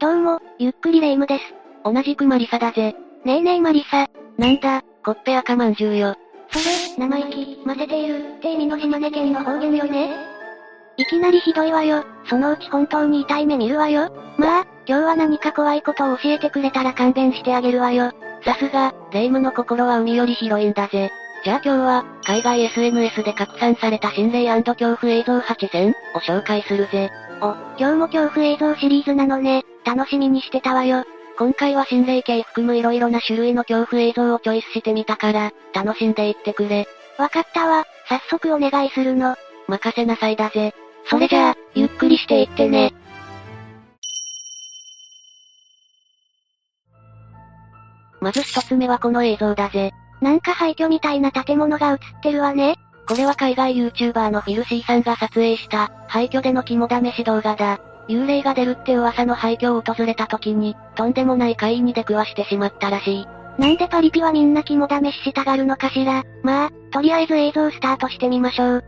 どうも、ゆっくりレ夢ムです。同じくマリサだぜ。ねえねえマリサ。なんだ、コッペ赤まんじゅうよ。それ、生意気、混ぜている、って意味の島根県の方言よね。いきなりひどいわよ。そのうち本当に痛い目見るわよ。まあ、今日は何か怖いことを教えてくれたら勘弁してあげるわよ。さすが、レ夢ムの心は海より広いんだぜ。じゃあ今日は、海外 SNS で拡散された心霊恐怖映像8選を紹介するぜ。お、今日も恐怖映像シリーズなのね。楽しみにしてたわよ。今回は心霊系含む色々な種類の恐怖映像をチョイスしてみたから、楽しんでいってくれ。わかったわ。早速お願いするの。任せなさいだぜ。それじゃあ、ゆっくりしていってね。まず一つ目はこの映像だぜ。なんか廃墟みたいな建物が映ってるわね。これは海外 YouTuber のフィルシーさんが撮影した、廃墟での肝試し動画だ。幽霊が出るって噂の廃墟を訪れた時に、とんでもない怪異に出くわしてしまったらしい。なんでパリピはみんな肝試ししたがるのかしら。まあ、とりあえず映像スタートしてみましょう。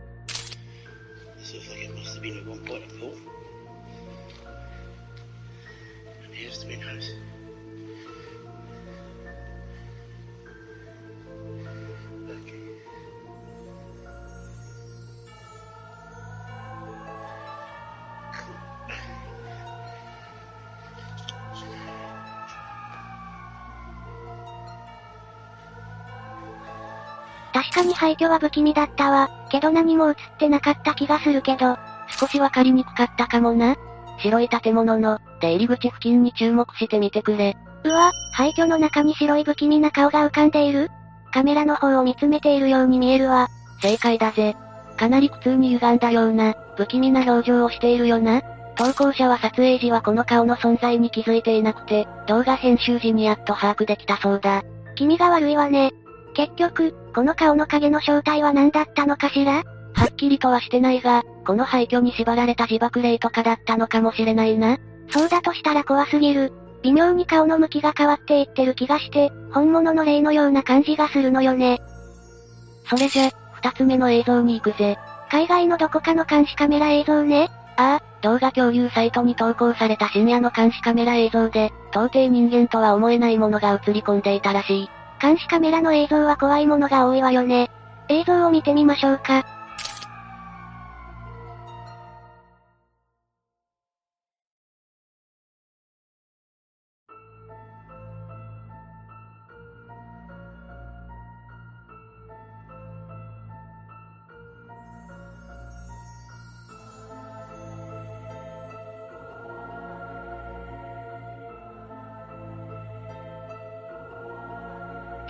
確かに廃墟は不気味だったわ。けど何も映ってなかった気がするけど。少しわかりにくかったかもな。白い建物の、出入り口付近に注目してみてくれ。うわ、廃墟の中に白い不気味な顔が浮かんでいるカメラの方を見つめているように見えるわ。正解だぜ。かなり苦痛に歪んだような、不気味な表情をしているよな。投稿者は撮影時はこの顔の存在に気づいていなくて、動画編集時にやっと把握できたそうだ。気味が悪いわね。結局、この顔の影の正体は何だったのかしら？はっきりとはしてないが、この廃墟に縛られた自爆霊とかだったのかもしれないな。そうだとしたら怖すぎる。微妙に顔の向きが変わっていってる気がして、本物の霊のような感じがするのよね。それじゃ、二つ目の映像に行くぜ。海外のどこかの監視カメラ映像ね。ああ、動画共有サイトに投稿された深夜の監視カメラ映像で、到底人間とは思えないものが映り込んでいたらしい。監視カメラの映像は怖いものが多いわよね。映像を見てみましょうか。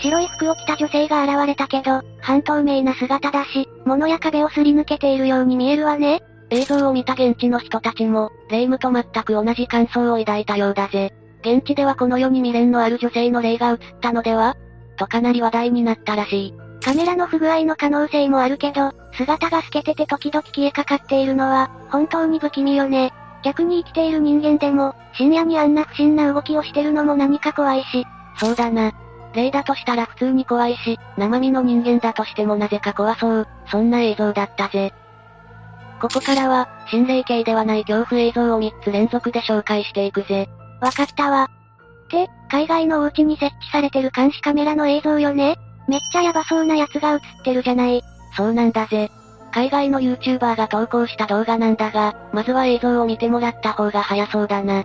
白い服を着た女性が現れたけど、半透明な姿だし、物や壁をすり抜けているように見えるわね。映像を見た現地の人たちも、霊夢と全く同じ感想を抱いたようだぜ。現地ではこの世に未練のある女性の霊が映ったのではとかなり話題になったらしい。カメラの不具合の可能性もあるけど、姿が透けてて時々消えかかっているのは、本当に不気味よね。逆に生きている人間でも、深夜にあんな不審な動きをしてるのも何か怖いし。そうだな。霊だとしたら普通に怖いし、生身の人間だとしてもなぜか怖そう、そんな映像だったぜ。ここからは、心霊系ではない恐怖映像を3つ連続で紹介していくぜ。わかったわ。って、海外のお家に設置されてる監視カメラの映像よねめっちゃヤバそうなやつが映ってるじゃない。そうなんだぜ。海外の YouTuber が投稿した動画なんだが、まずは映像を見てもらった方が早そうだな。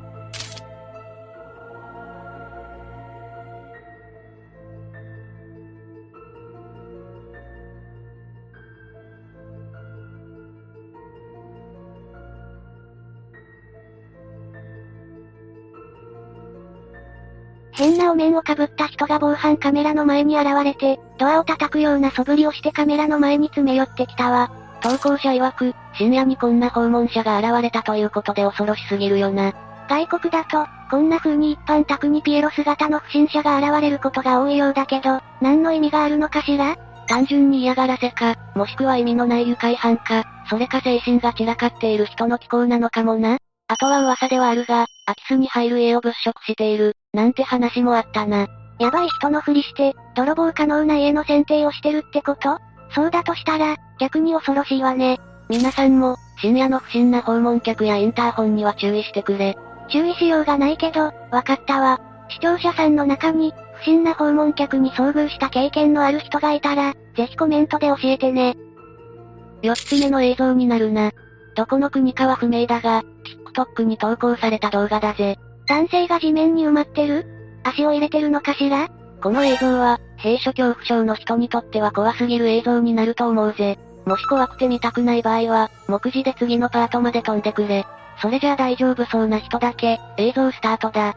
なお面をかぶった人が防犯カメラの前に現れて、ドアを叩くような素振りをしてカメラの前に詰め寄ってきたわ。投稿者曰く、深夜にこんな訪問者が現れたということで恐ろしすぎるよな。外国だと、こんな風に一般宅にピエロ姿の不審者が現れることが多いようだけど、何の意味があるのかしら？単純に嫌がらせか、もしくは意味のない愉快犯か、それか精神が散らかっている人の気候なのかもな。あとは噂ではあるが、空き巣に入る家を物色している、なんて話もあったな。やばい人のふりして、泥棒可能な家の選定をしてるってこと？そうだとしたら、逆に恐ろしいわね。皆さんも、深夜の不審な訪問客やインターホンには注意してくれ。注意しようがないけど、わかったわ。視聴者さんの中に、不審な訪問客に遭遇した経験のある人がいたら、ぜひコメントで教えてね。四つ目の映像になるな。どこの国かは不明だが、TikTok に投稿された動画だぜ。男性が地面に埋まってる？足を入れてるのかしら？この映像は、閉所恐怖症の人にとっては怖すぎる映像になると思うぜ。もし怖くて見たくない場合は、目次で次のパートまで飛んでくれ。それじゃあ大丈夫そうな人だけ、映像スタートだ。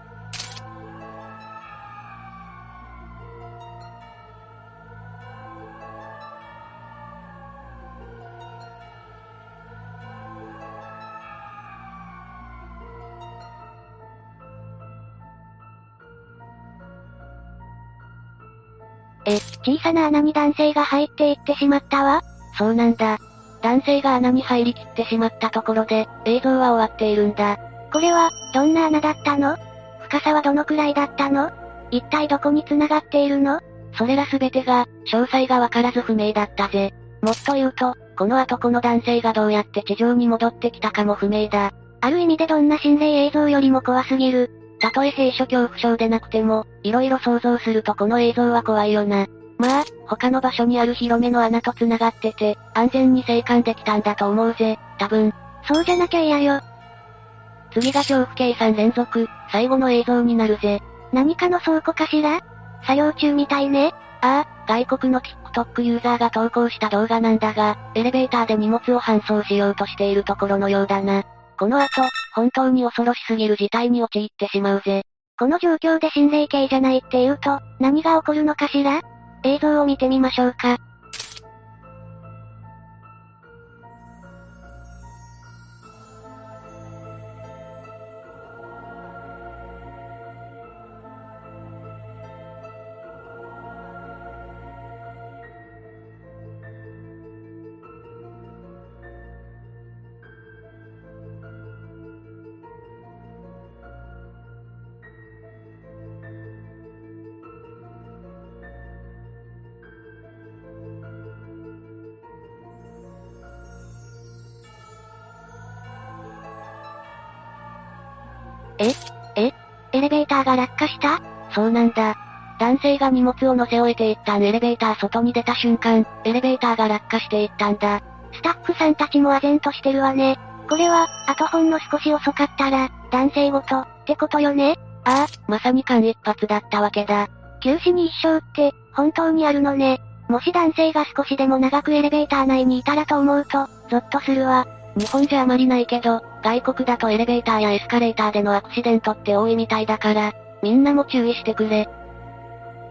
え、小さな穴に男性が入っていってしまったわそうなんだ。男性が穴に入りきってしまったところで、映像は終わっているんだ。これは、どんな穴だったの？深さはどのくらいだったの？一体どこに繋がっているの？それらすべてが、詳細がわからず不明だったぜ。もっと言うと、この後この男性がどうやって地上に戻ってきたかも不明だ。ある意味でどんな心霊映像よりも怖すぎる。たとえ閉所恐怖症でなくても、色々想像するとこの映像は怖いよな。まあ、他の場所にある広めの穴と繋がってて、安全に生還できたんだと思うぜ、多分。そうじゃなきゃ嫌よ。次が恐怖計算連続、最後の映像になるぜ。何かの倉庫かしら？作業中みたいね。ああ、外国の TikTok ユーザーが投稿した動画なんだが、エレベーターで荷物を搬送しようとしているところのようだな。この後、本当に恐ろしすぎる事態に陥ってしまうぜ。この状況で心霊系じゃないって言うと、何が起こるのかしら？映像を見てみましょうか。エレベーターが落下した？そうなんだ。男性が荷物を乗せ終えて一旦エレベーター外に出た瞬間、エレベーターが落下していったんだ。スタッフさんたちも唖然としてるわね。これは、あとほんの少し遅かったら、男性ごと、ってことよね？ああ、まさに間一髪だったわけだ。九死に一生って、本当にあるのね。もし男性が少しでも長くエレベーター内にいたらと思うと、ゾッとするわ。日本じゃあまりないけど、外国だとエレベーターやエスカレーターでのアクシデントって多いみたいだから、みんなも注意してくれ。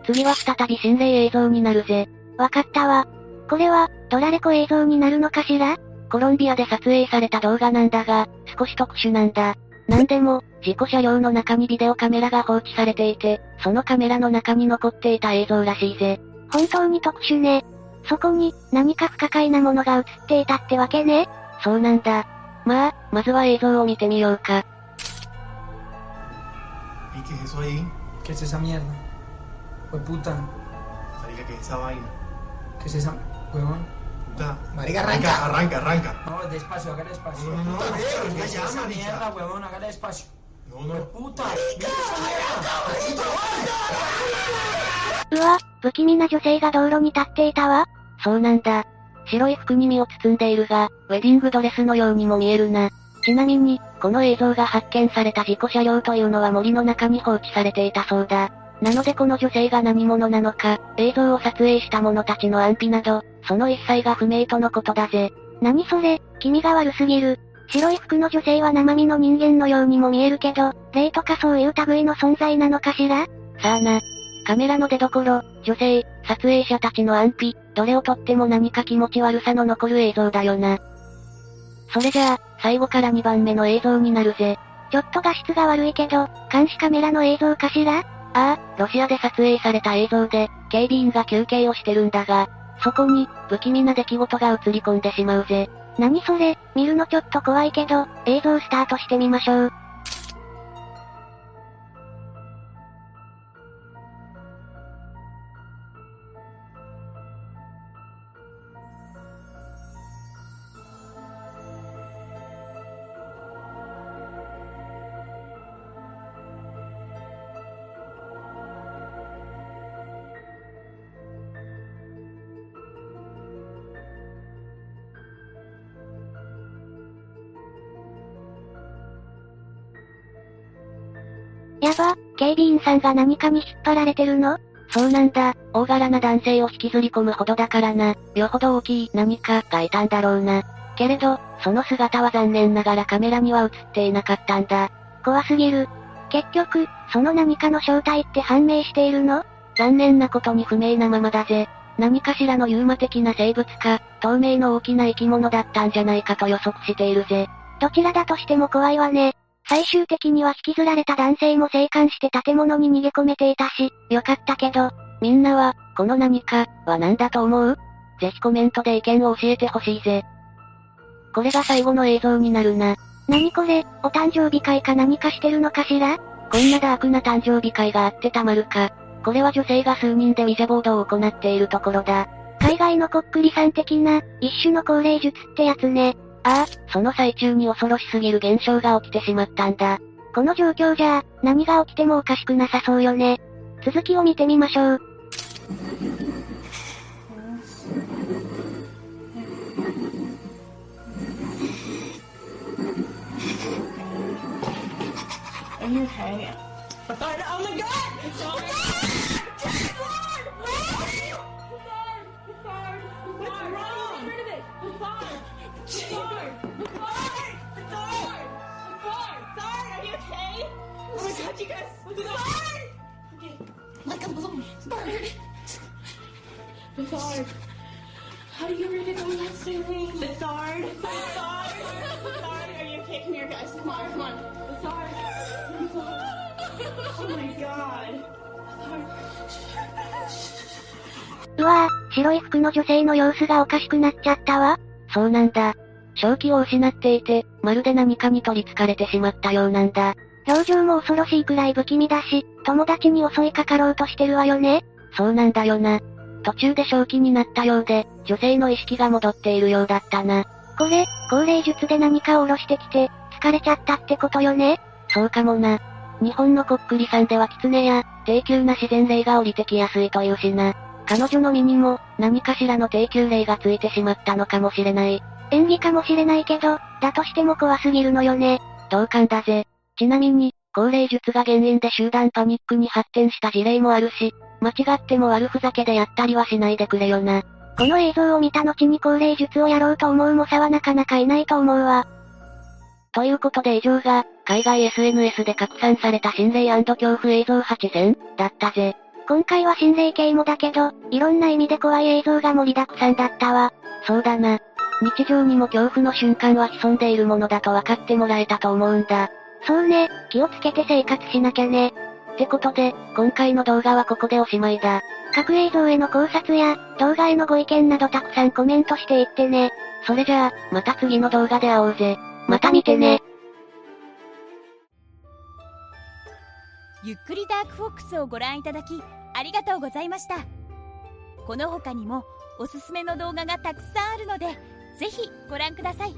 次は再び心霊映像になるぜ。わかったわ。これは、ドラレコ映像になるのかしら？コロンビアで撮影された動画なんだが、少し特殊なんだ。なんでも、事故車両の中にビデオカメラが放置されていて、そのカメラの中に残っていた映像らしいぜ。本当に特殊ね。そこに、何か不可解なものが映っていたってわけね。そうなんだ。まあ、まずは映像を見てみようか。うわ、不気味な女性が道路に立っていたわ。そうなんだ。白い服に身を包んでいるが、ウェディングドレスのようにも見えるな。ちなみに、この映像が発見された事故車両というのは森の中に放置されていたそうだ。なのでこの女性が何者なのか、映像を撮影した者たちの安否など、その一切が不明とのことだぜ。何それ、気味が悪すぎる。白い服の女性は生身の人間のようにも見えるけど、霊とかそういう類の存在なのかしら？さあな。カメラの出所、女性、撮影者たちの安否、どれをとっても何か気持ち悪さの残る映像だよな。それじゃあ、最後から2番目の映像になるぜ。ちょっと画質が悪いけど、監視カメラの映像かしら？ああ、ロシアで撮影された映像で、警備員が休憩をしてるんだが、そこに、不気味な出来事が映り込んでしまうぜ。何それ、見るのちょっと怖いけど、映像スタートしてみましょう。やば、警備員さんが何かに引っ張られてるの？そうなんだ、大柄な男性を引きずり込むほどだからな、よほど大きい何かがいたんだろうな。けれど、その姿は残念ながらカメラには映っていなかったんだ。怖すぎる。結局、その何かの正体って判明しているの？残念なことに不明なままだぜ。何かしらのユーマ的な生物か、透明の大きな生き物だったんじゃないかと予測しているぜ。どちらだとしても怖いわね。最終的には引きずられた男性も生還して建物に逃げ込めていたし、よかったけど、みんなは、この何か、は何だと思う？ぜひコメントで意見を教えてほしいぜ。これが最後の映像になるな。何これ、お誕生日会か何かしてるのかしら？こんなダークな誕生日会があってたまるか。これは女性が数人でウィジャボードを行っているところだ。海外のこっくりさん的な、一種の高齢術ってやつね。ああ、その最中に恐ろしすぎる現象が起きてしまったんだ。この状況じゃ、何が起きてもおかしくなさそうよね。続きを見てみましょう。Are you okay? Oh my god! It's all うわ、白い服の女性の様子がおかしくなっちゃったわ。そうなんだ。正気を失っていて、まるで何かに取り憑かれてしまったようなんだ。表情も恐ろしいくらい不気味だし、友達に襲いかかろうとしてるわよね。そうなんだよな。途中で正気になったようで、女性の意識が戻っているようだったな。これ、高齢術で何かを下ろしてきて、疲れちゃったってことよねそうかもな。日本のこっくりさんでは狐や、低級な自然霊が降りてきやすいというしな。彼女の身にも、何かしらの低級霊がついてしまったのかもしれない。演技かもしれないけど、だとしても怖すぎるのよね。同感だぜ。ちなみに、高齢術が原因で集団パニックに発展した事例もあるし、間違っても悪ふざけでやったりはしないでくれよな。この映像を見た後に高齢術をやろうと思う猛者はなかなかいないと思うわ。ということで以上が、海外 SNS で拡散された心霊恐怖映像8選だったぜ。今回は心霊系もだけど、いろんな意味で怖い映像が盛りだくさんだったわ。そうだな。日常にも恐怖の瞬間は潜んでいるものだと分かってもらえたと思うんだ。そうね、気をつけて生活しなきゃね。ってことで、今回の動画はここでおしまいだ。各映像への考察や、動画へのご意見などたくさんコメントしていってね。それじゃあ、また次の動画で会おうぜ。また見てね。ゆっくりダークフォックスをご覧いただきありがとうございました。この他にもおすすめの動画がたくさんあるのでぜひご覧ください。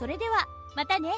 それではまたね。